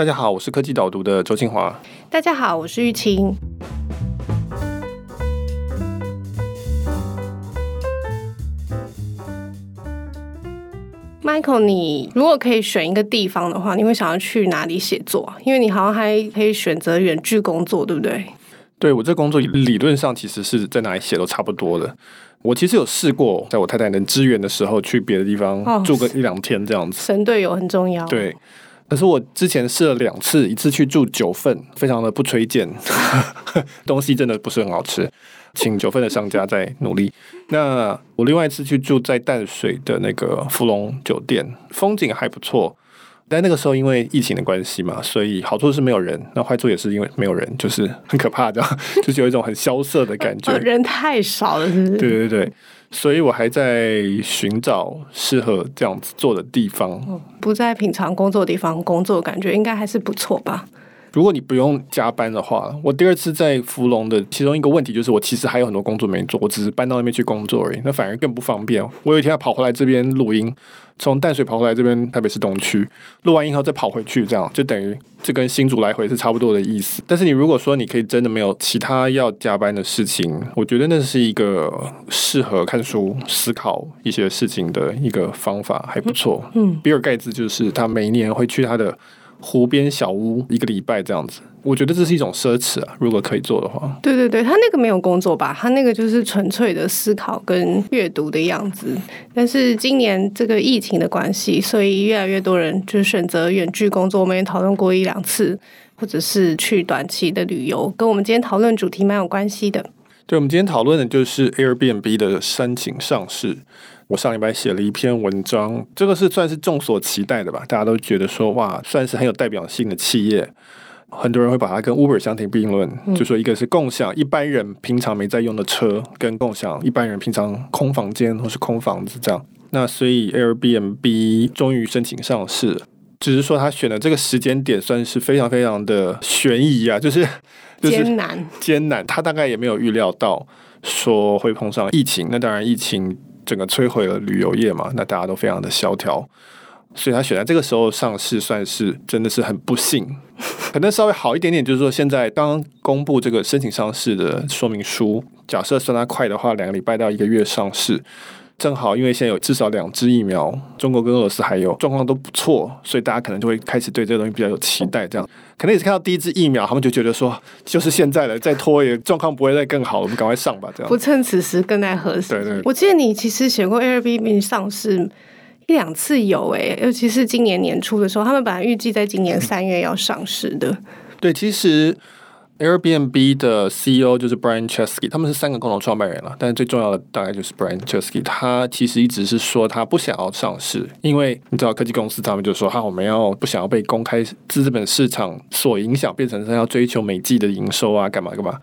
大家好，我是科技导读的周清华。大家好，我是玉清。Michael，你如果可以选一个地方的话，你会想要去哪里写作啊？因为你好像还可以选择远距工作，对不对？对，我这工作理论上其实是在哪里写都差不多的。我其实有试过，在我太太能支援的时候，去别的地方住个一两天这样子。神队友很重要。对，可是我之前试了两次，一次去住九份，非常的不推荐，东西真的不是很好吃。请九份的商家再努力。那我另外一次去住在淡水的那个福隆酒店，风景还不错。但那个时候因为疫情的关系嘛，所以好处是没有人，那坏处也是因为没有人，就是很可怕，这样 就是有一种很萧瑟的感觉。人太少了，是不是？对对对，所以我还在寻找适合这样子做的地方。不在平常工作的地方工作，感觉应该还是不错吧。如果你不用加班的话，我第二次在福隆的其中一个问题就是，我其实还有很多工作没做，我只是搬到那边去工作而已，那反而更不方便。我有一天要跑回来这边录音，从淡水跑回来这边台北市东区，录完音后再跑回去，这样就等于这跟新竹来回是差不多的意思。但是你如果说你可以真的没有其他要加班的事情，我觉得那是一个适合看书、思考一些事情的一个方法，还不错。嗯，比尔盖茨就是他每一年会去他的。湖边小屋一个礼拜这样子，我觉得这是一种奢侈啊。如果可以做的话，对对对，他那个没有工作吧？他那个就是纯粹的思考跟阅读的样子。但是今年这个疫情的关系，所以越来越多人就选择远距工作。我们也讨论过一两次，或者是去短期的旅游，跟我们今天讨论主题蛮有关系的。对，我们今天讨论的就是 Airbnb 的申请上市。我上礼拜写了一篇文章，这个是算是众所期待的吧？大家都觉得说，哇，算是很有代表性的企业，很多人会把它跟 Uber 相提并论，嗯、就说一个是共享一般人平常没在用的车，跟共享一般人平常空房间或是空房子这样。那所以 Airbnb 终于申请上市，只是说他选的这个时间点算是非常非常的悬疑啊，就是、就是、艰难艰难，他大概也没有预料到说会碰上疫情，那当然疫情。整个摧毁了旅游业嘛，那大家都非常的萧条，所以他选在这个时候上市，算是真的是很不幸。可能稍微好一点点，就是说现在刚公布这个申请上市的说明书，假设算它快的话，两个礼拜到一个月上市。正好，因为现在有至少两支疫苗，中国跟俄罗斯还有状况都不错，所以大家可能就会开始对这个东西比较有期待。这样可能也是看到第一支疫苗，他们就觉得说，就是现在了，再拖也状况不会再更好，我们赶快上吧。这样不趁此时更待何时？对，对对，我记得你其实写过 Airbnb 上市一两次有诶，尤其是今年年初的时候，他们本来预计在今年三月要上市的。对，其实。Airbnb 的 CEO 就是 Brian Chesky，他们是三个共同创办人了，但是最重要的大概就是 Brian Chesky，他其实一直是说他不想要上市，因为你知道科技公司他们就说哈，我们要不想要被公开资本市场所影响，变成是要追求每季的营收啊，干嘛干嘛，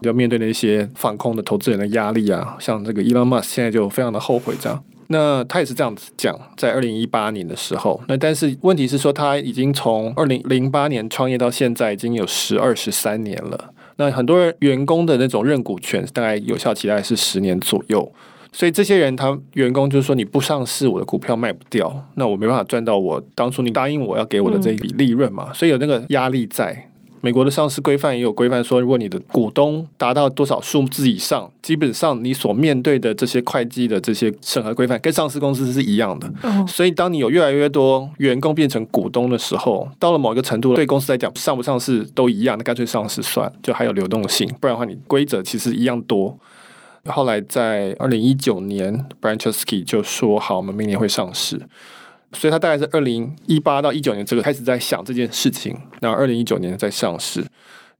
要面对那些放空的投资人的压力啊，像这个 Elon Musk 现在就非常的后悔这样。那他也是这样子讲，在二零一八年的时候，那但是问题是说他已经从二零零八年创业到现在已经有十二十三年了。那很多人员工的那种认股权大概有效期大概是十年左右，所以这些人他员工就是说你不上市，我的股票卖不掉，那我没办法赚到我当初你答应我要给我的这一笔利润嘛，所以有那个压力在。美国的上市规范也有规范说，如果你的股东达到多少数字以上，基本上你所面对的这些会计的这些审核规范跟上市公司是一样的。所以，当你有越来越多员工变成股东的时候，到了某一个程度，对公司来讲，上不上市都一样，那干脆上市算，就还有流动性。不然的话，你规则其实一样多。后来在二零一九年，Brian Chesky 就说：“好，我们明年会上市。”所以他大概是二零一八到一九年这个开始在想这件事情，然后二零一九年在上市。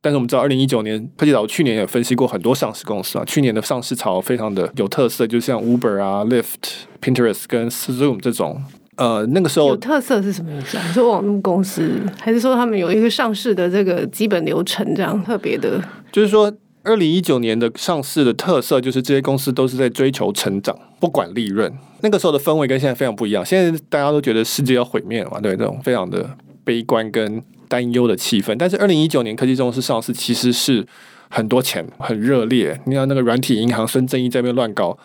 但是我们知道，二零一九年科技岛去年也分析过很多上市公司啊，去年的上市潮非常的有特色，就像 Uber 啊、Lyft、Pinterest 跟 Zoom 这种。呃，那个时候有特色是什么意思啊？你说网络公司，还是说他们有一个上市的这个基本流程这样特别的？就是说。二零一九年的上市的特色就是这些公司都是在追求成长，不管利润。那个时候的氛围跟现在非常不一样。现在大家都觉得世界要毁灭了嘛，对，这种非常的悲观跟担忧的气氛。但是二零一九年科技公司上市其实是很多钱，很热烈。你看那个软体银行孙正义在那边乱搞，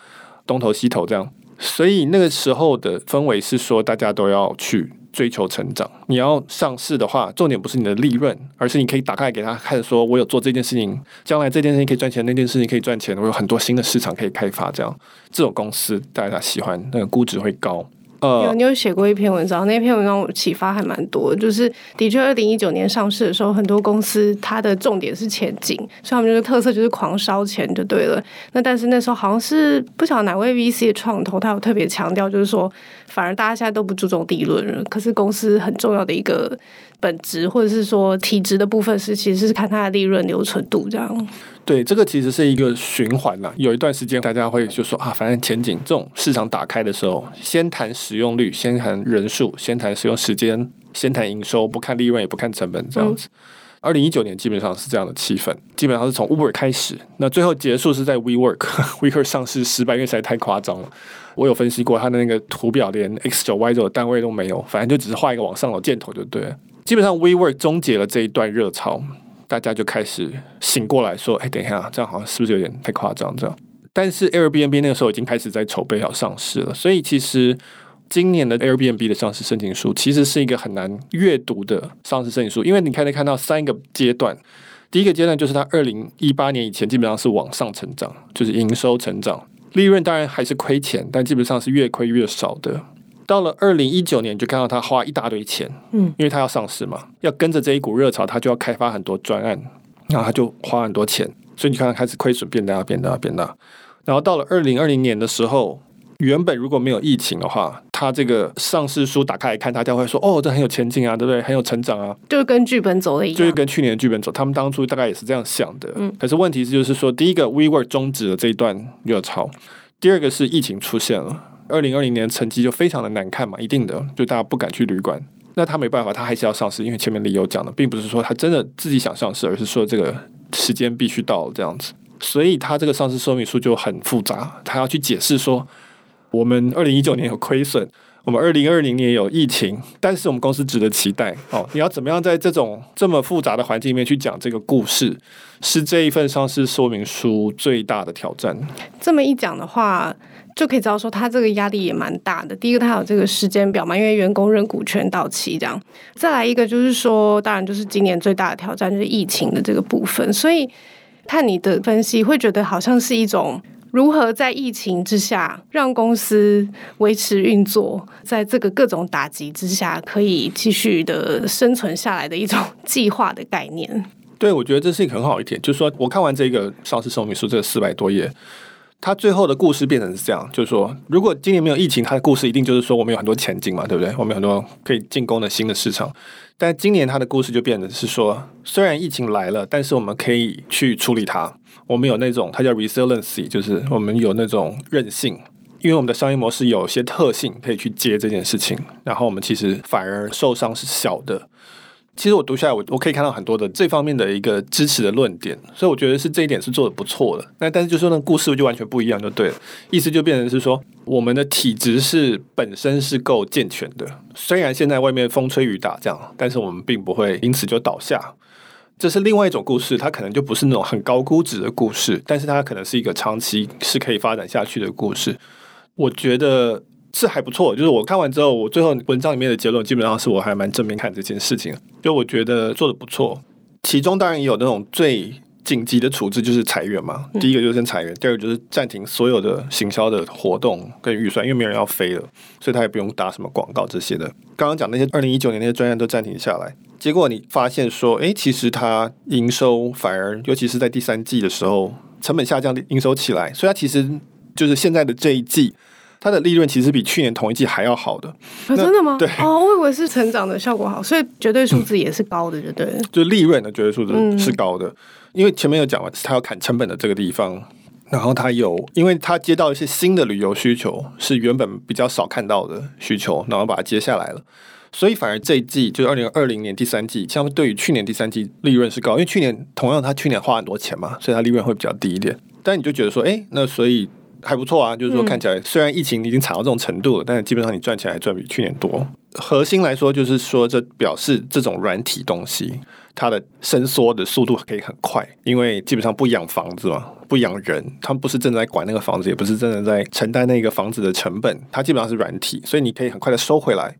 东投西投这样。所以那个时候的氛围是说大家都要去追求成长。你要上市的话，重点不是你的利润，而是你可以打开给他看，说我有做这件事情，将来这件事情可以赚钱，那件事情可以赚钱，我有很多新的市场可以开发。这样，这种公司大家喜欢，那个估值会高。呃，有你有写过一篇文章，那篇文章我启发还蛮多。就是的确，二零一九年上市的时候，很多公司它的重点是前景，所以他们就是特色就是狂烧钱就对了。那但是那时候好像是不晓得哪位 VC 的创投，他有特别强调，就是说反而大家现在都不注重利润了，可是公司很重要的一个本质或者是说体质的部分是，其实是看它的利润留存度这样。对，这个其实是一个循环啦。有一段时间，大家会就说啊，反正前景这种市场打开的时候，先谈使用率，先谈人数，先谈使用时间，先谈营收，不看利润，也不看成本，这样子。二零一九年基本上是这样的气氛，基本上是从 Uber 开始，那最后结束是在 WeWork，WeWork 上市失败，因为实在太夸张了。我有分析过它的那个图表，连 X 轴、Y 轴的单位都没有，反正就只是画一个往上的箭头就对了。基本上 WeWork 终结了这一段热潮。大家就开始醒过来说：“哎，等一下，这样好像是不是有点太夸张？这样。”但是 Airbnb 那个时候已经开始在筹备要上市了，所以其实今年的 Airbnb 的上市申请书其实是一个很难阅读的上市申请书，因为你可以看到三个阶段。第一个阶段就是它二零一八年以前基本上是往上成长，就是营收成长，利润当然还是亏钱，但基本上是越亏越少的。到了二零一九年，就看到他花一大堆钱，嗯，因为他要上市嘛，要跟着这一股热潮，他就要开发很多专案，然后他就花很多钱，所以你看他开始亏损变大，变大，变大。然后到了二零二零年的时候，原本如果没有疫情的话，他这个上市书打开来看，大家会说：“哦，这很有前景啊，对不对？很有成长啊。”就是跟剧本走的一样，就是跟去年的剧本走。他们当初大概也是这样想的，嗯。可是问题是，就是说，第一个，WeWork 终止了这一段热潮；第二个是疫情出现了。二零二零年成绩就非常的难看嘛，一定的，就大家不敢去旅馆。那他没办法，他还是要上市，因为前面理由讲的，并不是说他真的自己想上市，而是说这个时间必须到了这样子。所以他这个上市说明书就很复杂，他要去解释说，我们二零一九年有亏损，我们二零二零年有疫情，但是我们公司值得期待。哦，你要怎么样在这种这么复杂的环境里面去讲这个故事，是这一份上市说明书最大的挑战。这么一讲的话。就可以知道说，他这个压力也蛮大的。第一个，他有这个时间表嘛，因为员工认股权到期这样。再来一个就是说，当然就是今年最大的挑战就是疫情的这个部分。所以看你的分析，会觉得好像是一种如何在疫情之下让公司维持运作，在这个各种打击之下可以继续的生存下来的一种计划的概念。对，我觉得这是一个很好一点，就是说我看完这个上市说明书这四百多页。他最后的故事变成是这样，就是说，如果今年没有疫情，他的故事一定就是说，我们有很多前景嘛，对不对？我们有很多可以进攻的新的市场。但今年他的故事就变成是说，虽然疫情来了，但是我们可以去处理它。我们有那种，它叫 resiliency，就是我们有那种韧性，因为我们的商业模式有些特性可以去接这件事情。然后我们其实反而受伤是小的。其实我读下来，我我可以看到很多的这方面的一个支持的论点，所以我觉得是这一点是做的不错的。那但是就是说那故事就完全不一样，就对了。意思就变成是说，我们的体质是本身是够健全的，虽然现在外面风吹雨打这样，但是我们并不会因此就倒下。这是另外一种故事，它可能就不是那种很高估值的故事，但是它可能是一个长期是可以发展下去的故事。我觉得。是还不错，就是我看完之后，我最后文章里面的结论基本上是我还蛮正面看这件事情，就我觉得做的不错。其中当然也有那种最紧急的处置，就是裁员嘛。第一个就是先裁员，第二个就是暂停所有的行销的活动跟预算，因为没有人要飞了，所以他也不用打什么广告这些的。刚刚讲那些二零一九年那些专案都暂停下来，结果你发现说，哎，其实它营收反而，尤其是在第三季的时候，成本下降，营收起来，所以它其实就是现在的这一季。它的利润其实比去年同一季还要好的。啊，真的吗？对哦，我以为是成长的效果好，所以绝对数字也是高的，就对了。就利润的绝对数字是高的，嗯、因为前面有讲完，它要砍成本的这个地方，然后他有，因为他接到一些新的旅游需求，是原本比较少看到的需求，然后把它接下来了，所以反而这一季就二零二零年第三季，相对于去年第三季利润是高，因为去年同样他去年花很多钱嘛，所以他利润会比较低一点。但你就觉得说，哎，那所以。还不错啊，就是说看起来虽然疫情已经惨到这种程度了，嗯、但是基本上你赚钱还赚比去年多。核心来说，就是说这表示这种软体东西它的伸缩的速度可以很快，因为基本上不养房子嘛，不养人，他们不是真的在管那个房子，也不是真的在承担那个房子的成本，它基本上是软体，所以你可以很快的收回来。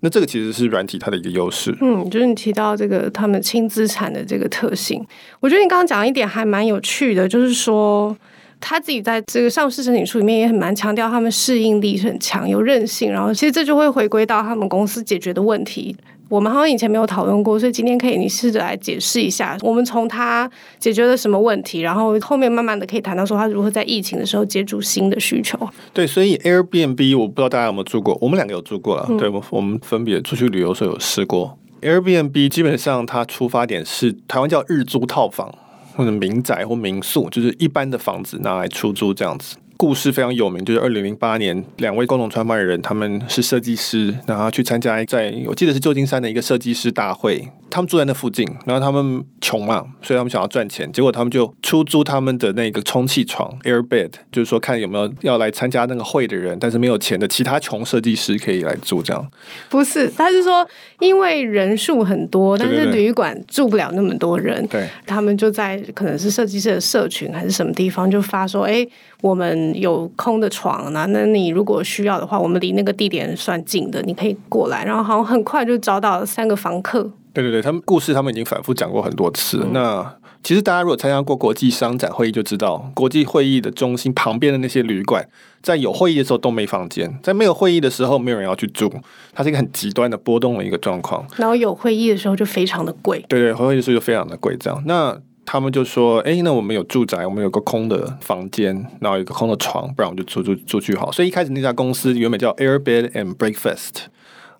那这个其实是软体它的一个优势。嗯，就是你提到这个他们轻资产的这个特性，我觉得你刚刚讲一点还蛮有趣的，就是说他自己在这个上市申请书里面也很蛮强调他们适应力很强，有韧性，然后其实这就会回归到他们公司解决的问题。我们好像以前没有讨论过，所以今天可以你试着来解释一下，我们从他解决了什么问题，然后后面慢慢的可以谈到说他如何在疫情的时候接住新的需求。对，所以 Airbnb 我不知道大家有没有住过，我们两个有住过了，嗯、对，我们分别出去旅游时候有试过 Airbnb。基本上它出发点是台湾叫日租套房或者民宅或民宿，就是一般的房子拿来出租这样子。故事非常有名，就是二零零八年，两位共同创办人，他们是设计师，然后去参加在我记得是旧金山的一个设计师大会。他们住在那附近，然后他们穷嘛，所以他们想要赚钱，结果他们就出租他们的那个充气床 Airbed，就是说看有没有要来参加那个会的人，但是没有钱的其他穷设计师可以来住这样。不是，他是说因为人数很多，但是旅馆住不了那么多人，对，他们就在可能是设计师的社群还是什么地方就发说，哎，我们有空的床呢，那你如果需要的话，我们离那个地点算近的，你可以过来，然后好像很快就找到了三个房客。对对对，他们故事他们已经反复讲过很多次。嗯、那其实大家如果参加过国际商展会议，就知道国际会议的中心旁边的那些旅馆，在有会议的时候都没房间，在没有会议的时候没有人要去住，它是一个很极端的波动的一个状况。然后有会议的时候就非常的贵。对对，会议的时候就非常的贵。这样，那他们就说：“哎，那我们有住宅，我们有个空的房间，然后有个空的床，不然我们就租租租去好。”所以一开始那家公司原本叫 Air Bed and Breakfast。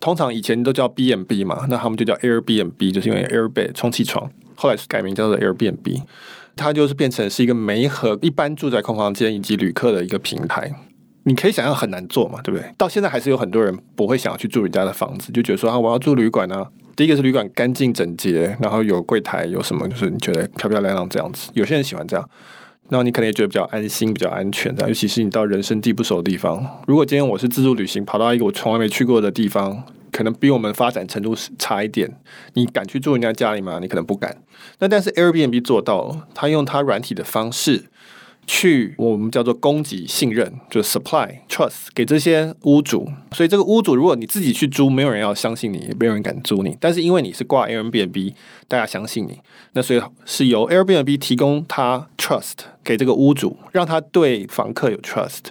通常以前都叫 B&B 嘛，那他们就叫 Airbnb，就是因为 Airbed 充气床，后来是改名叫做 Airbnb，它就是变成是一个媒合一般住宅空房间以及旅客的一个平台。你可以想象很难做嘛，对不对？到现在还是有很多人不会想要去住人家的房子，就觉得说啊，我要住旅馆呢。第一个是旅馆干净整洁，然后有柜台，有什么就是你觉得漂漂亮亮这样子。有些人喜欢这样，然后你可能也觉得比较安心、比较安全的，尤其是你到人生地不熟的地方。如果今天我是自助旅行，跑到一个我从来没去过的地方。可能比我们发展程度差一点，你敢去住人家家里吗？你可能不敢。那但是 Airbnb 做到了，他用他软体的方式去我们叫做供给信任，就是 supply trust 给这些屋主。所以这个屋主如果你自己去租，没有人要相信你，也没有人敢租你。但是因为你是挂 Airbnb，大家相信你。那所以是由 Airbnb 提供他 trust 给这个屋主，让他对房客有 trust。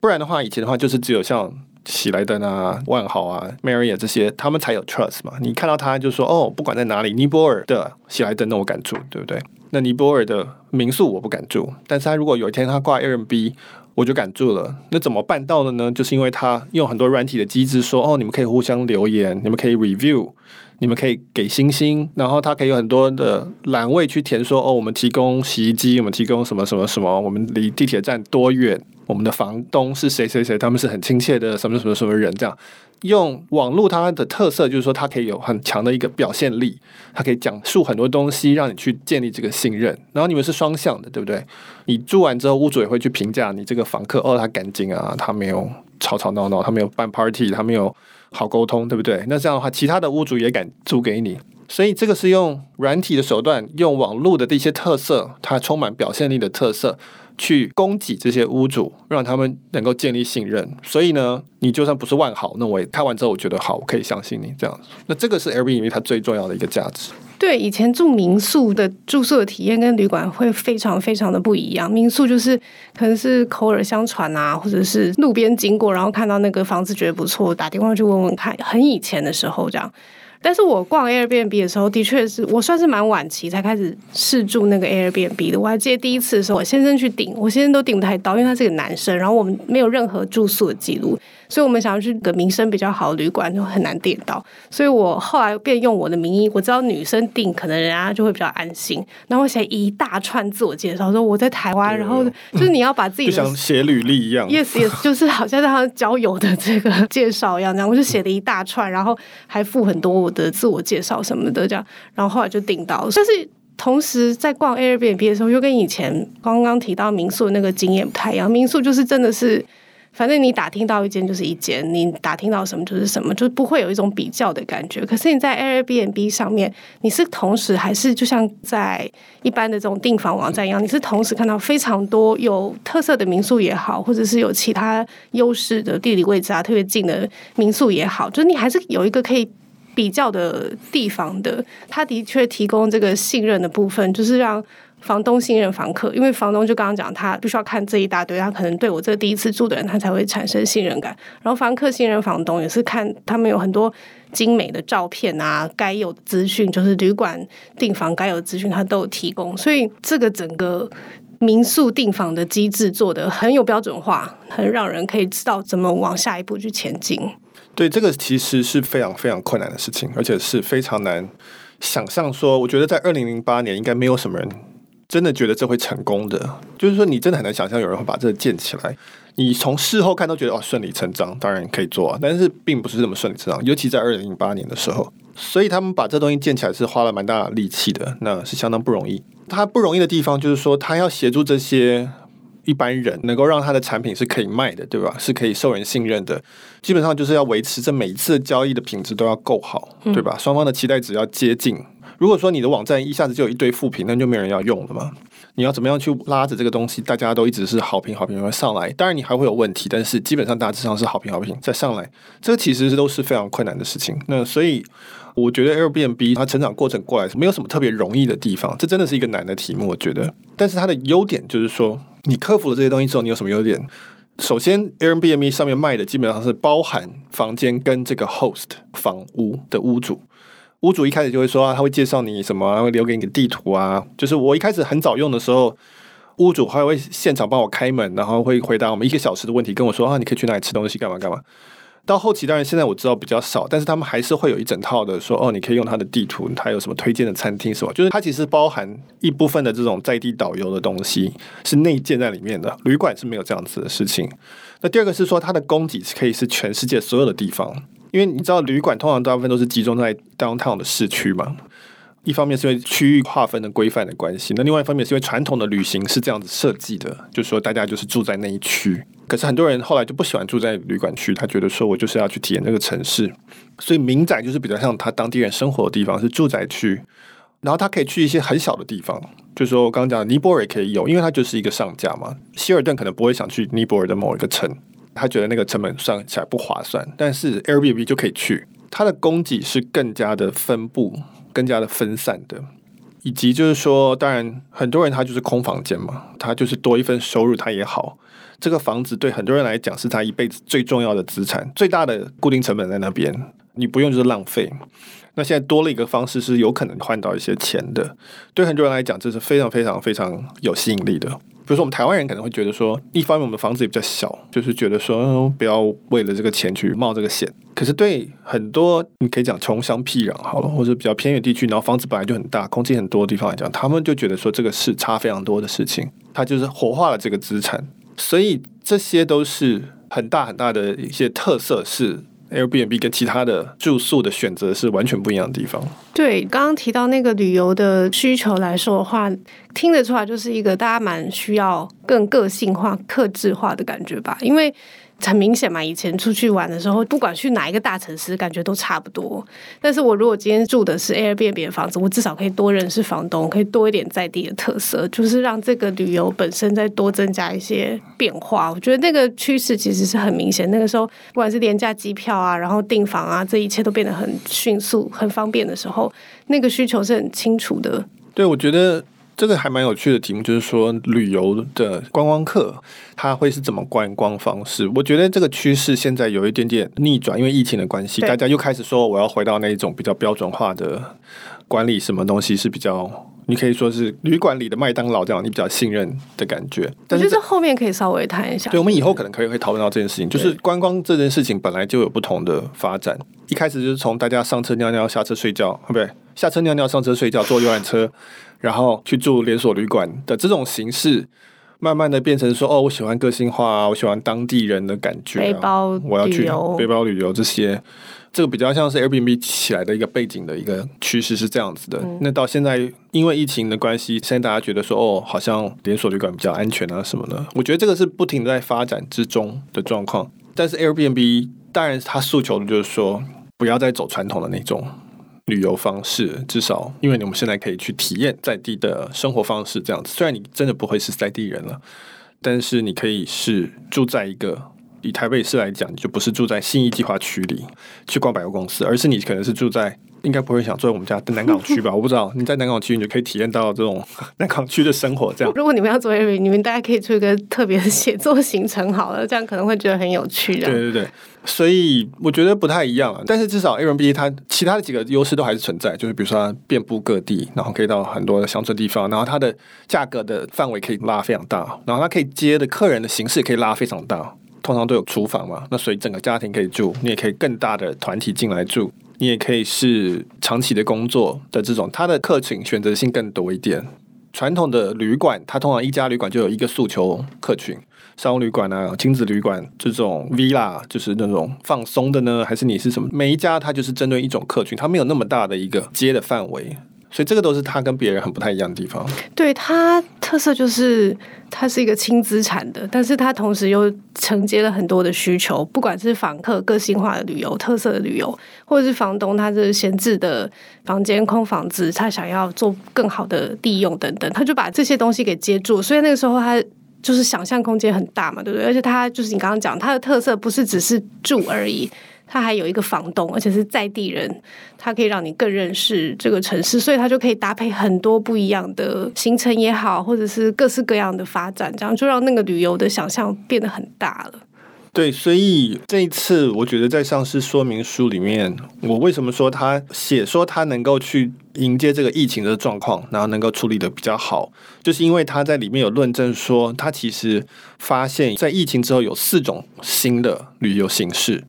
不然的话，以前的话就是只有像。喜来登啊、万豪啊、Marriott 这些，他们才有 trust 嘛。你看到他就说哦，不管在哪里，尼泊尔的喜来登那我敢住，对不对？那尼泊尔的民宿我不敢住，但是他如果有一天他挂 Airbnb，我就敢住了。那怎么办到的呢？就是因为他用很多软体的机制说哦，你们可以互相留言，你们可以 review，你们可以给星星，然后他可以有很多的栏位去填说哦，我们提供洗衣机，我们提供什么什么什么，我们离地铁站多远。我们的房东是谁谁谁？他们是很亲切的，什么什么什么人？这样用网络，它的特色就是说，它可以有很强的一个表现力，它可以讲述很多东西，让你去建立这个信任。然后你们是双向的，对不对？你住完之后，屋主也会去评价你这个房客，哦，他干净啊，他没有吵吵闹闹，他没有办 party，他没有好沟通，对不对？那这样的话，其他的屋主也敢租给你。所以这个是用软体的手段，用网络的这些特色，它充满表现力的特色。去供给这些屋主，让他们能够建立信任。所以呢，你就算不是万豪，那我也看完之后我觉得好，我可以相信你这样子。那这个是 Airbnb 它最重要的一个价值。对，以前住民宿的住宿的体验跟旅馆会非常非常的不一样。民宿就是可能是口耳相传啊，或者是路边经过，然后看到那个房子觉得不错，打电话去问问看。很以前的时候这样。但是我逛 Airbnb 的时候，的确是我算是蛮晚期才开始试住那个 Airbnb 的。我还记得第一次的时候，我先生去订，我先生都订不太到，因为他是个男生，然后我们没有任何住宿的记录。所以我们想要去个名声比较好的旅馆，就很难订到。所以我后来便用我的名义，我知道女生订可能人家就会比较安心。然后我写一大串自我介绍，说我在台湾，然后就是你要把自己的 就像写履历一样，yes yes，就是好像在他交友的这个介绍一样，这样我就写了一大串，然后还附很多我的自我介绍什么的，这样，然后后来就订到了。但是同时在逛 Airbnb 的时候，又跟以前刚刚提到民宿的那个经验不太一样，民宿就是真的是。反正你打听到一间就是一间，你打听到什么就是什么，就不会有一种比较的感觉。可是你在 Airbnb 上面，你是同时还是就像在一般的这种订房网站一样，你是同时看到非常多有特色的民宿也好，或者是有其他优势的地理位置啊，特别近的民宿也好，就是你还是有一个可以比较的地方的。他的确提供这个信任的部分，就是让。房东信任房客，因为房东就刚刚讲，他必须要看这一大堆，他可能对我这第一次住的人，他才会产生信任感。然后房客信任房东，也是看他们有很多精美的照片啊，该有的资讯，就是旅馆订房该有的资讯，他都有提供。所以这个整个民宿订房的机制做得很有标准化，很让人可以知道怎么往下一步去前进。对，这个其实是非常非常困难的事情，而且是非常难想象说，我觉得在二零零八年应该没有什么人。真的觉得这会成功的，就是说你真的很难想象有人会把这个建起来。你从事后看都觉得哦，顺理成章，当然可以做啊，但是并不是这么顺理成章，尤其在二零零八年的时候。所以他们把这东西建起来是花了蛮大力气的，那是相当不容易。他不容易的地方就是说，他要协助这些一般人能够让他的产品是可以卖的，对吧？是可以受人信任的。基本上就是要维持这每一次交易的品质都要够好，对吧？双方的期待值要接近。如果说你的网站一下子就有一堆负评，那就没人要用了嘛。你要怎么样去拉着这个东西，大家都一直是好评好评会上来？当然你还会有问题，但是基本上大致上是好评好评再上来，这其实都是非常困难的事情。那所以我觉得 Airbnb 它成长过程过来是没有什么特别容易的地方，这真的是一个难的题目，我觉得。但是它的优点就是说，你克服了这些东西之后，你有什么优点？首先，Airbnb 上面卖的基本上是包含房间跟这个 host 房屋的屋主。屋主一开始就会说啊，他会介绍你什么，会留给你的地图啊。就是我一开始很早用的时候，屋主还会现场帮我开门，然后会回答我们一个小时的问题，跟我说啊，你可以去哪里吃东西，干嘛干嘛。到后期当然现在我知道比较少，但是他们还是会有一整套的说哦，你可以用他的地图，他有什么推荐的餐厅什么，就是它其实包含一部分的这种在地导游的东西是内建在里面的。旅馆是没有这样子的事情。那第二个是说它的供给是可以是全世界所有的地方。因为你知道，旅馆通常大部分都是集中在 downtown 的市区嘛。一方面是因为区域划分的规范的关系，那另外一方面是因为传统的旅行是这样子设计的，就是说大家就是住在那一区。可是很多人后来就不喜欢住在旅馆区，他觉得说我就是要去体验这个城市。所以民宅就是比较像他当地人生活的地方，是住宅区。然后他可以去一些很小的地方，就是说我刚刚讲的尼泊尔也可以有，因为它就是一个上架嘛。希尔顿可能不会想去尼泊尔的某一个城。他觉得那个成本算起来不划算，但是 Airbnb 就可以去。它的供给是更加的分布、更加的分散的，以及就是说，当然很多人他就是空房间嘛，他就是多一份收入，他也好。这个房子对很多人来讲是他一辈子最重要的资产，最大的固定成本在那边，你不用就是浪费。那现在多了一个方式是有可能换到一些钱的，对很多人来讲这是非常非常非常有吸引力的。比如说，我们台湾人可能会觉得说，一方面我们的房子也比较小，就是觉得说，不要为了这个钱去冒这个险。可是对很多你可以讲穷乡僻壤好了，或者比较偏远地区，然后房子本来就很大，空气很多的地方来讲，他们就觉得说，这个是差非常多的事情，它就是活化了这个资产。所以这些都是很大很大的一些特色是。Airbnb 跟其他的住宿的选择是完全不一样的地方。对，刚刚提到那个旅游的需求来说的话，听得出来就是一个大家蛮需要更个性化、克制化的感觉吧，因为。很明显嘛，以前出去玩的时候，不管去哪一个大城市，感觉都差不多。但是我如果今天住的是 Airbnb 的房子，我至少可以多认识房东，可以多一点在地的特色，就是让这个旅游本身再多增加一些变化。我觉得那个趋势其实是很明显。那个时候，不管是廉价机票啊，然后订房啊，这一切都变得很迅速、很方便的时候，那个需求是很清楚的。对，我觉得。这个还蛮有趣的题目，就是说旅游的观光客他会是怎么观光方式？我觉得这个趋势现在有一点点逆转，因为疫情的关系，大家又开始说我要回到那一种比较标准化的管理，什么东西是比较，你可以说是旅馆里的麦当劳这样，你比较信任的感觉。但是这后面可以稍微谈一下。对，我们以后可能可以会讨论到这件事情，就是观光这件事情本来就有不同的发展，一开始就是从大家上车尿尿，下车睡觉，对不对？下车尿尿，上车睡觉，坐游览车。然后去住连锁旅馆的这种形式，慢慢的变成说，哦，我喜欢个性化啊，我喜欢当地人的感觉啊，背包我要去背包旅游这些，这个比较像是 Airbnb 起来的一个背景的一个趋势是这样子的。嗯。那到现在因为疫情的关系，现在大家觉得说，哦，好像连锁旅馆比较安全啊什么的。我觉得这个是不停在发展之中的状况。但是 Airbnb 当然它诉求的就是说，不要再走传统的那种。旅游方式，至少因为你们现在可以去体验在地的生活方式，这样子。虽然你真的不会是在地人了，但是你可以是住在一个以台北市来讲，你就不是住在信义计划区里去逛百货公司，而是你可能是住在。应该不会想住在我们家的南港区吧？我不知道。你在南港区，你就可以体验到这种 南港区的生活。这样，如果你们要做你们大家可以做一个特别的写作行程好了，这样可能会觉得很有趣。对对对，所以我觉得不太一样啊。但是至少 Airbnb 它其他的几个优势都还是存在，就是比如说它遍布各地，然后可以到很多的乡村地方，然后它的价格的范围可以拉非常大，然后它可以接的客人的形式可以拉非常大。通常都有厨房嘛，那所以整个家庭可以住，你也可以更大的团体进来住。你也可以是长期的工作的这种，它的客群选择性更多一点。传统的旅馆，它通常一家旅馆就有一个诉求客群，商务旅馆啊、亲子旅馆这种 villa 就是那种放松的呢，还是你是什么？每一家它就是针对一种客群，它没有那么大的一个接的范围。所以这个都是它跟别人很不太一样的地方。对，它特色就是它是一个轻资产的，但是它同时又承接了很多的需求，不管是访客个性化的旅游、特色的旅游，或者是房东他是闲置的房间、空房子，他想要做更好的利用等等，他就把这些东西给接住。所以那个时候他就是想象空间很大嘛，对不对？而且它就是你刚刚讲，它的特色不是只是住而已。它还有一个房东，而且是在地人，它可以让你更认识这个城市，所以它就可以搭配很多不一样的行程也好，或者是各式各样的发展，这样就让那个旅游的想象变得很大了。对，所以这一次我觉得在上市说明书里面，我为什么说他写说他能够去迎接这个疫情的状况，然后能够处理得比较好，就是因为他在里面有论证说，他其实发现，在疫情之后有四种新的旅游形式。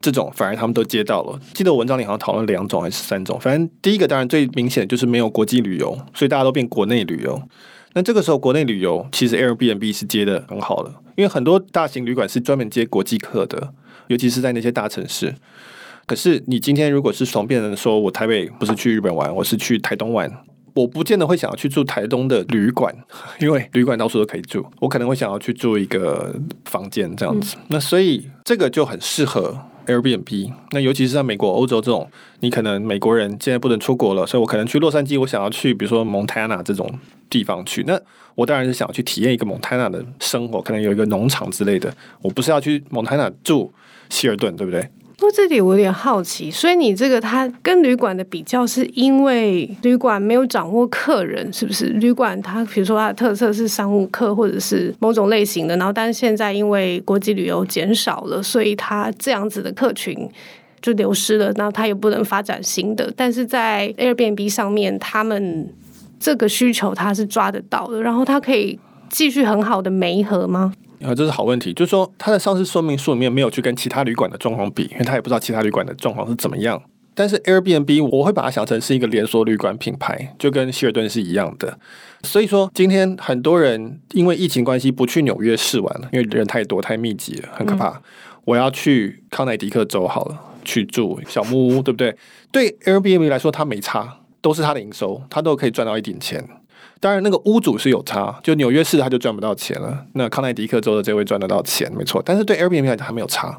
这种反而他们都接到了。记得文章里好像讨论两种还是三种，反正第一个当然最明显的就是没有国际旅游，所以大家都变国内旅游。那这个时候国内旅游其实 Airbnb 是接的很好的，因为很多大型旅馆是专门接国际客的，尤其是在那些大城市。可是你今天如果是从变成说我台北不是去日本玩，我是去台东玩，我不见得会想要去住台东的旅馆，因为旅馆到处都可以住，我可能会想要去住一个房间这样子。那所以这个就很适合。Airbnb，那尤其是在美国、欧洲这种，你可能美国人现在不能出国了，所以我可能去洛杉矶，我想要去，比如说 Montana 这种地方去，那我当然是想去体验一个 Montana 的生活，可能有一个农场之类的，我不是要去 Montana 住希尔顿，对不对？不过这里我有点好奇，所以你这个它跟旅馆的比较，是因为旅馆没有掌握客人，是不是？旅馆它比如说它的特色是商务客或者是某种类型的，然后但是现在因为国际旅游减少了，所以它这样子的客群就流失了，然后它也不能发展新的。但是在 Airbnb 上面，他们这个需求它是抓得到的，然后它可以继续很好的媒合吗？啊，这是好问题。就是说，它的上市说明书里面没有去跟其他旅馆的状况比，因为他也不知道其他旅馆的状况是怎么样。但是 Airbnb 我会把它想成是一个连锁旅馆品牌，就跟希尔顿是一样的。所以说，今天很多人因为疫情关系不去纽约试玩了，因为人太多太密集了，很可怕。嗯、我要去康乃狄克州好了，去住小木屋，对不对？对 Airbnb 来说，它没差，都是它的营收，它都可以赚到一点钱。当然，那个屋主是有差，就纽约市他就赚不到钱了。那康乃狄克州的这位赚得到钱，没错。但是对 Airbnb 来讲，还没有差。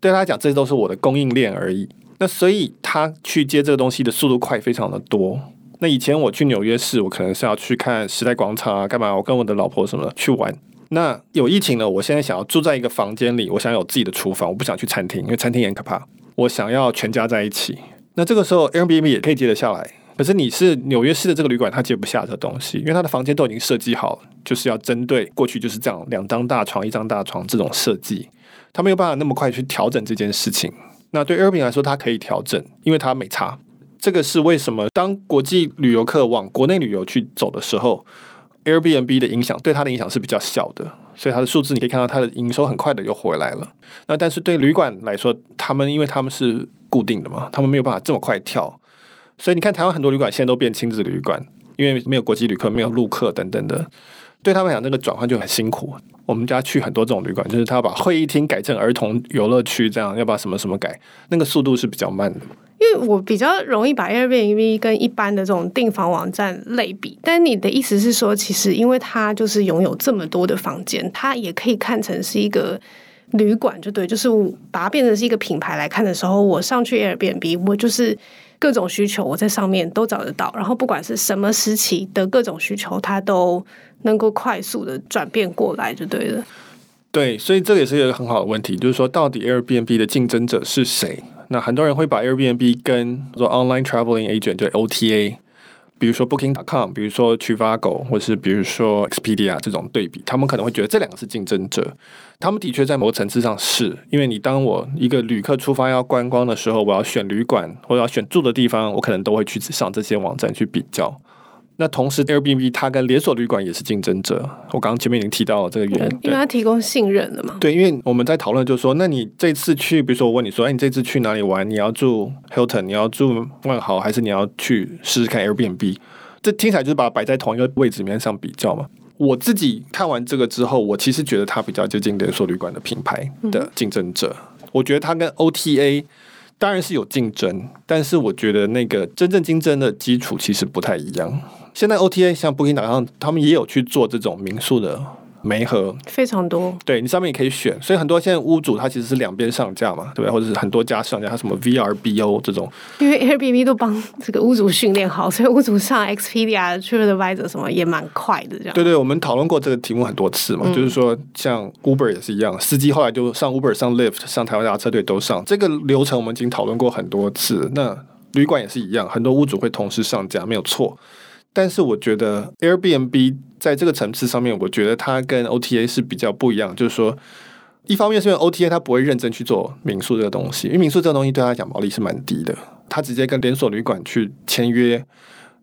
对他来讲，这都是我的供应链而已。那所以他去接这个东西的速度快，非常的多。那以前我去纽约市，我可能是要去看时代广场啊，干嘛？我跟我的老婆什么去玩。那有疫情了，我现在想要住在一个房间里，我想有自己的厨房，我不想去餐厅，因为餐厅也很可怕。我想要全家在一起。那这个时候 Airbnb 也可以接得下来。可是你是纽约市的这个旅馆，它接不下这东西，因为它的房间都已经设计好，就是要针对过去就是这样两张大床、一张大床这种设计，它没有办法那么快去调整这件事情。那对 Airbnb 来说，它可以调整，因为它没差。这个是为什么？当国际旅游客往国内旅游去走的时候，Airbnb 的影响对它的影响是比较小的，所以它的数字你可以看到它的营收很快的又回来了。那但是对旅馆来说，他们因为他们是固定的嘛，他们没有办法这么快跳。所以你看，台湾很多旅馆现在都变亲子旅馆，因为没有国际旅客，没有陆客等等的。对他们来讲，那个转换就很辛苦。我们家去很多这种旅馆，就是他要把会议厅改成儿童游乐区，这样要把什么什么改，那个速度是比较慢的。因为我比较容易把 Airbnb 跟一般的这种订房网站类比，但你的意思是说，其实因为它就是拥有这么多的房间，它也可以看成是一个旅馆，就对，就是把它变成是一个品牌来看的时候，我上去 Airbnb，我就是各种需求我在上面都找得到，然后不管是什么时期的各种需求，它都能够快速的转变过来，就对了。对，所以这也是一个很好的问题，就是说到底 Airbnb 的竞争者是谁？那很多人会把 Airbnb 跟说 Online Traveling Agent 就 OTA，比如说 Booking.com，比如说 Trivago，或是比如说 Expedia 这种对比，他们可能会觉得这两个是竞争者。他们的确在某层次上是，因为你当我一个旅客出发要观光的时候，我要选旅馆或者要选住的地方，我可能都会去上这些网站去比较。那同时，Airbnb 它跟连锁旅馆也是竞争者。我刚刚前面已经提到了这个原因，因为它提供信任了嘛。对，因为我们在讨论，就是说，那你这次去，比如说我问你说，哎，你这次去哪里玩？你要住 Hilton，你要住万豪，还是你要去试试看 Airbnb？这听起来就是把它摆在同一个位置面上比较嘛。我自己看完这个之后，我其实觉得它比较接近连锁旅馆的品牌的竞争者。嗯、我觉得它跟 OTA 当然是有竞争，但是我觉得那个真正竞争的基础其实不太一样。现在 OTA 像 Booking.com，他们也有去做这种民宿的媒合，非常多。对，你上面也可以选，所以很多现在屋主他其实是两边上架嘛，对不对？或者是很多家上架，他什么 VRBO 这种，因为 Airbnb 都帮这个屋主训练好，所以屋主上 Expedia、TripAdvisor 什么也蛮快的。这样对对，我们讨论过这个题目很多次嘛，嗯、就是说像 Uber 也是一样，司机后来就上 Uber、上 Lyft、上台湾大车队都上，这个流程我们已经讨论过很多次。那旅馆也是一样，很多屋主会同时上架，没有错。但是我觉得 Airbnb 在这个层次上面，我觉得它跟 OTA 是比较不一样。就是说，一方面是因为 OTA 它不会认真去做民宿这个东西，因为民宿这个东西对他来讲毛利是蛮低的。他直接跟连锁旅馆去签约，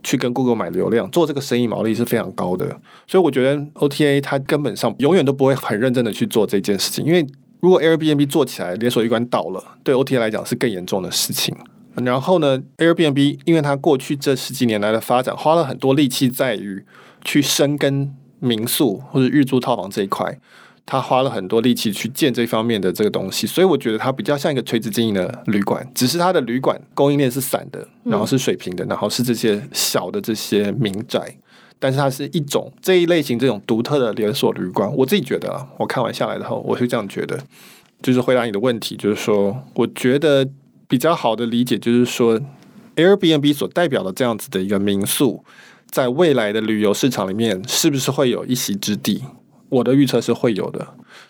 去跟 Google 买流量，做这个生意毛利是非常高的。所以我觉得 OTA 它根本上永远都不会很认真的去做这件事情。因为如果 Airbnb 做起来，连锁旅馆倒了，对 OTA 来讲是更严重的事情。然后呢，Airbnb 因为它过去这十几年来的发展，花了很多力气在于去深耕民宿或者日租套房这一块，它花了很多力气去建这方面的这个东西，所以我觉得它比较像一个垂直经营的旅馆，只是它的旅馆供应链是散的，然后是水平的，然后是这些小的这些民宅，但是它是一种这一类型这种独特的连锁旅馆。我自己觉得啊，我看完下来的后，我是这样觉得，就是回答你的问题，就是说，我觉得。比较好的理解就是说，Airbnb 所代表的这样子的一个民宿，在未来的旅游市场里面，是不是会有一席之地？我的预测是会有的。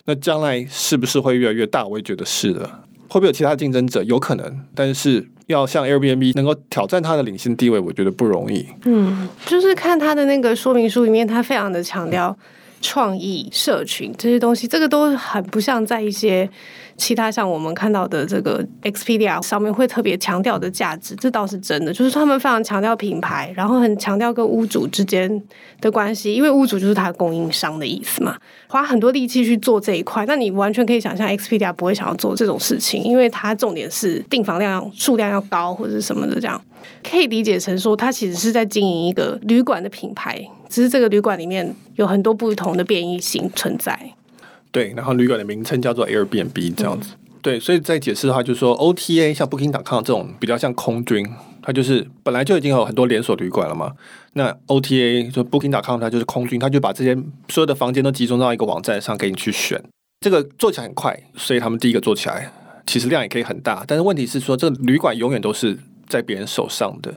那将来是不是会越来越大？我也觉得是的。会不会有其他竞争者？有可能，但是要像 Airbnb 能够挑战它的领先地位，我觉得不容易。嗯，就是看它的那个说明书里面，它非常的强调创意、社群这些东西，这个都很不像在一些。其他像我们看到的这个 Expedia 上面会特别强调的价值，这倒是真的，就是他们非常强调品牌，然后很强调跟屋主之间的关系，因为屋主就是他的供应商的意思嘛，花很多力气去做这一块。那你完全可以想象 Expedia 不会想要做这种事情，因为它重点是订房量数量要高或者什么的，这样可以理解成说，它其实是在经营一个旅馆的品牌，只是这个旅馆里面有很多不同的变异性存在。对，然后旅馆的名称叫做 Airbnb 这样子。对，所以在解释的话，就是说 OTA 像 Booking.com 这种比较像空军，它就是本来就已经有很多连锁旅馆了嘛。那 OTA 就 Booking.com 它就是空军，它就把这些所有的房间都集中到一个网站上给你去选。这个做起来很快，所以他们第一个做起来，其实量也可以很大。但是问题是说，这个旅馆永远都是在别人手上的，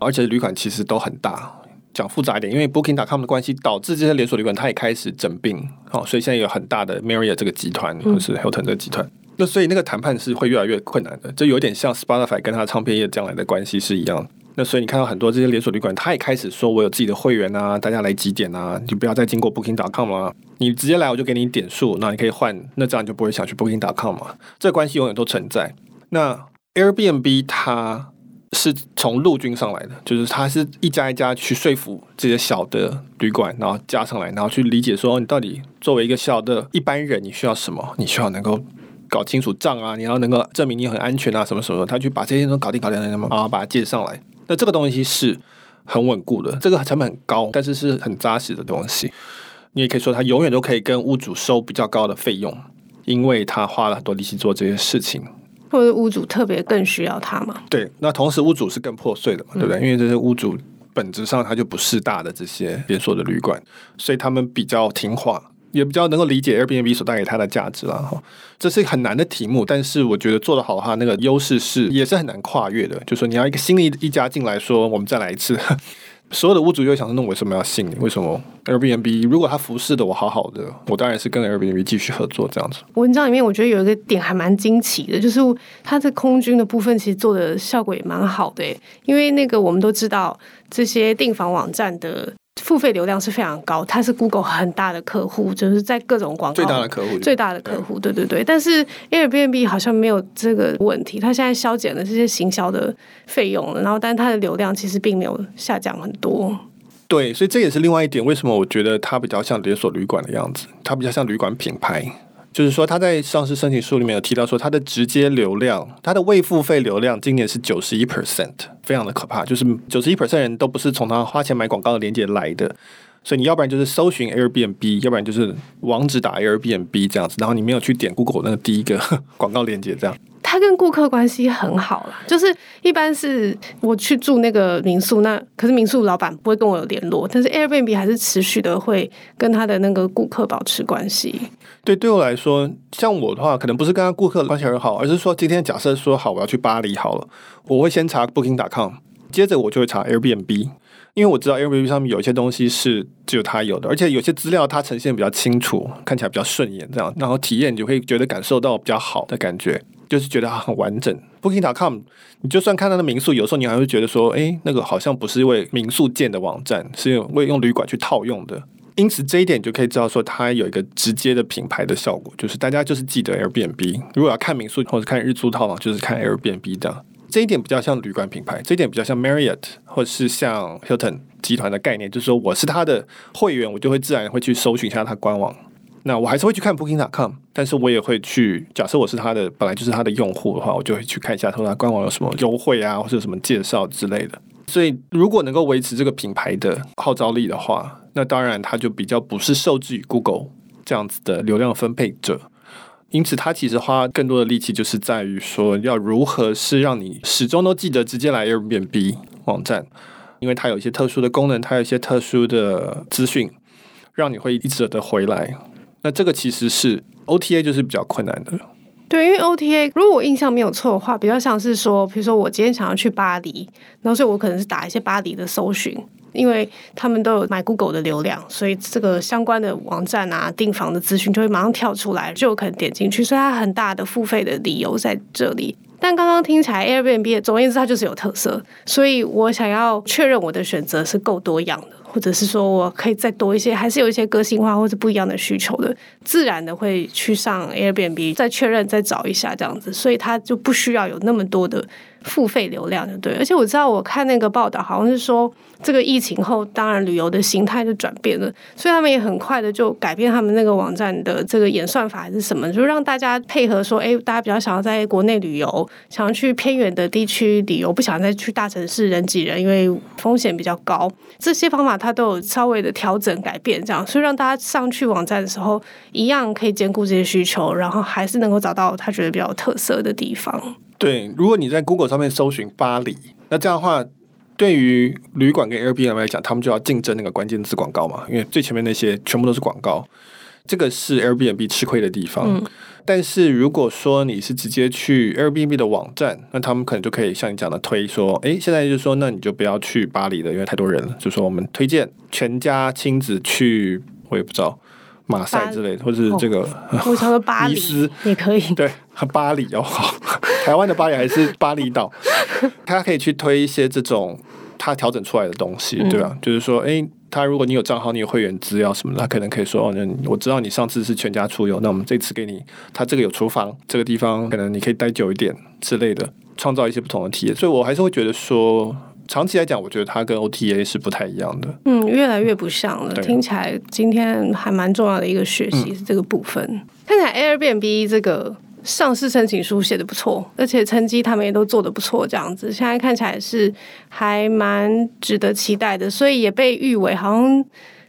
而且旅馆其实都很大。讲复杂一点，因为 Booking.com 的关系，导致这些连锁旅馆它也开始整并，好，所以现在有很大的 Marriott 这个集团，或是 Hilton 这个集团。嗯、那所以那个谈判是会越来越困难的，这有点像 Spotify 跟他唱片业将来的关系是一样。那所以你看到很多这些连锁旅馆，他也开始说我有自己的会员啊，大家来几点啊，你不要再经过 Booking.com 了，你直接来我就给你点数，那你可以换，那这样就不会想去 Booking.com 嘛，这个关系永远都存在。那 Airbnb 它。是从陆军上来的，就是他是一家一家去说服这些小的旅馆，然后加上来，然后去理解说，你到底作为一个小的一般人，你需要什么？你需要能够搞清楚账啊，你要能够证明你很安全啊，什么什么，他去把这些都搞定搞定，然后把它接上来。那这个东西是很稳固的，这个成本很高，但是是很扎实的东西。你也可以说他永远都可以跟屋主收比较高的费用，因为他花了很多力气做这些事情。或者屋主特别更需要它嘛？对，那同时屋主是更破碎的嘛，对不对？嗯、因为这些屋主本质上它就不是大的这些连锁的旅馆，所以他们比较听话，也比较能够理解 Airbnb 所带给他的价值了哈。这是很难的题目，但是我觉得做得好的话，那个优势是也是很难跨越的。就是说你要一个新的一家进来说，我们再来一次。所有的屋主又想说，那为什么要信你？为什么 Airbnb 如果他服侍的我好好的，我当然是跟 Airbnb 继续合作这样子。文章里面我觉得有一个点还蛮惊奇的，就是它的空军的部分其实做的效果也蛮好的，因为那个我们都知道这些订房网站的。付费流量是非常高，它是 Google 很大的客户，就是在各种广告最大的客户，最大的客户，对对对。但是 Airbnb 好像没有这个问题，它现在削减了这些行销的费用了，然后但它的流量其实并没有下降很多。对，所以这也是另外一点，为什么我觉得它比较像连锁旅馆的样子，它比较像旅馆品牌。就是说，他在上市申请书里面有提到说，他的直接流量，他的未付费流量今年是九十一 percent，非常的可怕。就是九十一 percent 人都不是从他花钱买广告的链接来的，所以你要不然就是搜寻 Airbnb，要不然就是网址打 Airbnb 这样子，然后你没有去点 Google 那个第一个 广告链接这样。他跟顾客关系很好啦，就是一般是我去住那个民宿，那可是民宿老板不会跟我有联络，但是 Airbnb 还是持续的会跟他的那个顾客保持关系。对，对我来说，像我的话，可能不是跟他顾客关系很好，而是说今天假设说好我要去巴黎好了，我会先查 Booking.com，接着我就会查 Airbnb，因为我知道 Airbnb 上面有一些东西是只有他有的，而且有些资料它呈现比较清楚，看起来比较顺眼，这样，然后体验你就会觉得感受到比较好的感觉。就是觉得它很完整。Booking.com，你就算看它的民宿，有时候你还会觉得说，哎，那个好像不是为民宿建的网站，是为用旅馆去套用的。因此这一点你就可以知道说，它有一个直接的品牌的效果，就是大家就是记得 Airbnb。如果要看民宿或者看日租套房，就是看 Airbnb 的。这一点比较像旅馆品牌，这一点比较像 Marriott 或者是像 Hilton 集团的概念，就是说我是他的会员，我就会自然会去搜寻一下他官网。那我还是会去看 Booking.com，但是我也会去，假设我是他的本来就是他的用户的话，我就会去看一下他官网有什么优惠啊，或者有什么介绍之类的。所以如果能够维持这个品牌的号召力的话，那当然他就比较不是受制于 Google 这样子的流量分配者。因此，他其实花更多的力气就是在于说，要如何是让你始终都记得直接来 Airbnb 网站，因为它有一些特殊的功能，它有一些特殊的资讯，让你会一直的回来。那这个其实是 OTA 就是比较困难的。对，因为 OTA 如果我印象没有错的话，比较像是说，比如说我今天想要去巴黎，然后所以我可能是打一些巴黎的搜寻，因为他们都有买 Google 的流量，所以这个相关的网站啊、订房的资讯就会马上跳出来，就有可能点进去，所以它很大的付费的理由在这里。但刚刚听起来 Airbnb 总而言之它就是有特色，所以我想要确认我的选择是够多样的。或者是说我可以再多一些，还是有一些个性化或者不一样的需求的，自然的会去上 Airbnb 再确认再找一下这样子，所以它就不需要有那么多的付费流量，就对。而且我知道我看那个报道，好像是说这个疫情后，当然旅游的形态就转变了，所以他们也很快的就改变他们那个网站的这个演算法还是什么，就让大家配合说，哎，大家比较想要在国内旅游，想要去偏远的地区旅游，不想再去大城市人挤人，因为风险比较高，这些方法。它都有稍微的调整改变，这样，所以让大家上去网站的时候，一样可以兼顾这些需求，然后还是能够找到他觉得比较有特色的地方。对，如果你在 Google 上面搜寻巴黎，那这样的话，对于旅馆跟 Airbnb 来讲，他们就要竞争那个关键字广告嘛，因为最前面那些全部都是广告。这个是 Airbnb 吃亏的地方，嗯，但是如果说你是直接去 Airbnb 的网站，那他们可能就可以像你讲的推说，哎，现在就是说，那你就不要去巴黎了，因为太多人了，就说我们推荐全家亲子去，我也不知道马赛之类的，或者是这个，我想说巴黎 也可以，对，巴黎哦，好，台湾的巴黎还是巴厘岛，他可以去推一些这种他调整出来的东西，对吧？嗯，就是说，哎。他如果你有账号，你有会员资料什么的，他可能可以说哦，那我知道你上次是全家出游，那我们这次给你，他这个有厨房，这个地方可能你可以待久一点之类的，创造一些不同的体验。所以我还是会觉得说，长期来讲，我觉得它跟 OTA 是不太一样的。嗯，越来越不像了。听起来今天还蛮重要的一个学习是这个部分。嗯、看起来 Airbnb 这个。上市申请书写得不错，而且成绩他们也都做的不错，这样子现在看起来是还蛮值得期待的，所以也被誉为好像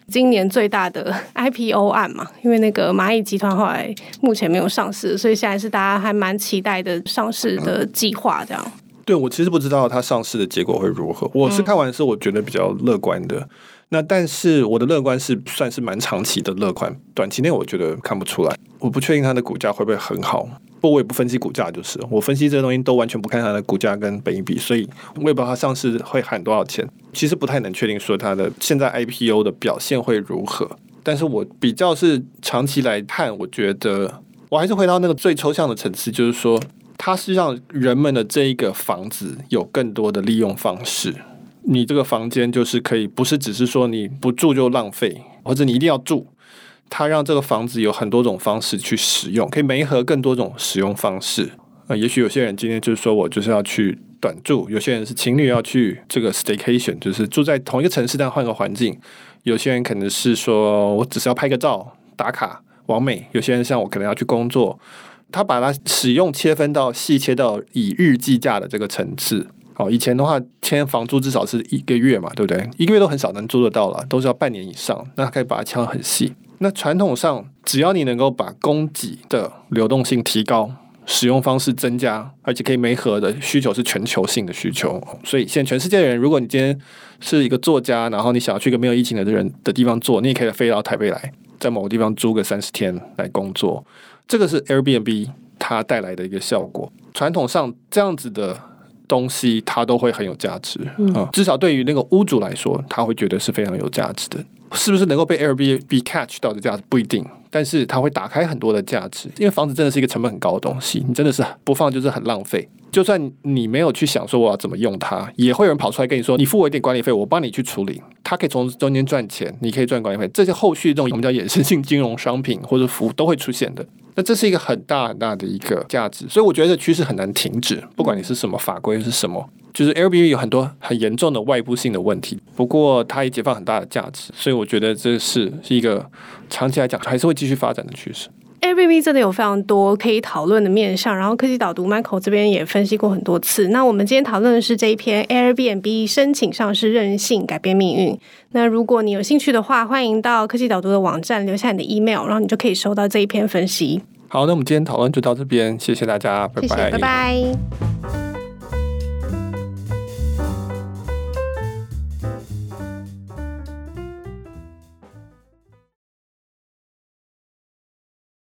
今年最大的 IPO 案嘛，因为那个蚂蚁集团后来目前没有上市，所以现在是大家还蛮期待的上市的计划这样。对，我其实不知道它上市的结果会如何，我是看完是我觉得比较乐观的。嗯、那但是我的乐观是算是蛮长期的乐观，短期内我觉得看不出来，我不确定它的股价会不会很好。不，我也不分析股价，就是我分析这个东西都完全不看它的股价跟本益比，所以我也不知道它上市会喊多少钱。其实不太能确定说它的现在 IPO 的表现会如何。但是我比较是长期来看，我觉得我还是回到那个最抽象的层次，就是说它是让人们的这一个房子有更多的利用方式。你这个房间就是可以不是只是说你不住就浪费，或者你一定要住。它让这个房子有很多种方式去使用，可以媒合更多种使用方式。呃，也许有些人今天就是说我就是要去短住，有些人是情侣要去这个 staycation，就是住在同一个城市但换个环境。有些人可能是说我只是要拍个照打卡完美。有些人像我可能要去工作，他把它使用切分到细切到以日计价的这个层次。哦，以前的话签房租至少是一个月嘛，对不对？一个月都很少能租得到了，都是要半年以上。那可以把它敲很细。那传统上，只要你能够把供给的流动性提高，使用方式增加，而且可以没合的需求是全球性的需求。所以现在全世界的人，如果你今天是一个作家，然后你想要去一个没有疫情的人的地方做，你也可以飞到台北来，在某个地方租个三十天来工作。这个是 Airbnb 它带来的一个效果。传统上这样子的东西，它都会很有价值啊，至少对于那个屋主来说，他会觉得是非常有价值的。是不是能够被 Airbnb catch 到的价值不一定，但是它会打开很多的价值，因为房子真的是一个成本很高的东西，你真的是不放就是很浪费。就算你没有去想说我要怎么用它，也会有人跑出来跟你说，你付我一点管理费，我帮你去处理，他可以从中间赚钱，你可以赚管理费。这些后续这种我们叫衍生性金融商品或者服务都会出现的。那这是一个很大很大的一个价值，所以我觉得趋势很难停止，不管你是什么法规是什么。就是 LBB 有很多很严重的外部性的问题，不过它也解放很大的价值，所以我觉得这是是一个长期来讲还是会继续发展的趋势。Airbnb 真的有非常多可以讨论的面向，然后科技导读 Michael 这边也分析过很多次。那我们今天讨论的是这一篇 Airbnb 申请上市任性改变命运。那如果你有兴趣的话，欢迎到科技导读的网站留下你的 email，然后你就可以收到这一篇分析。好，那我们今天讨论就到这边，谢谢大家，拜拜，谢谢，拜拜。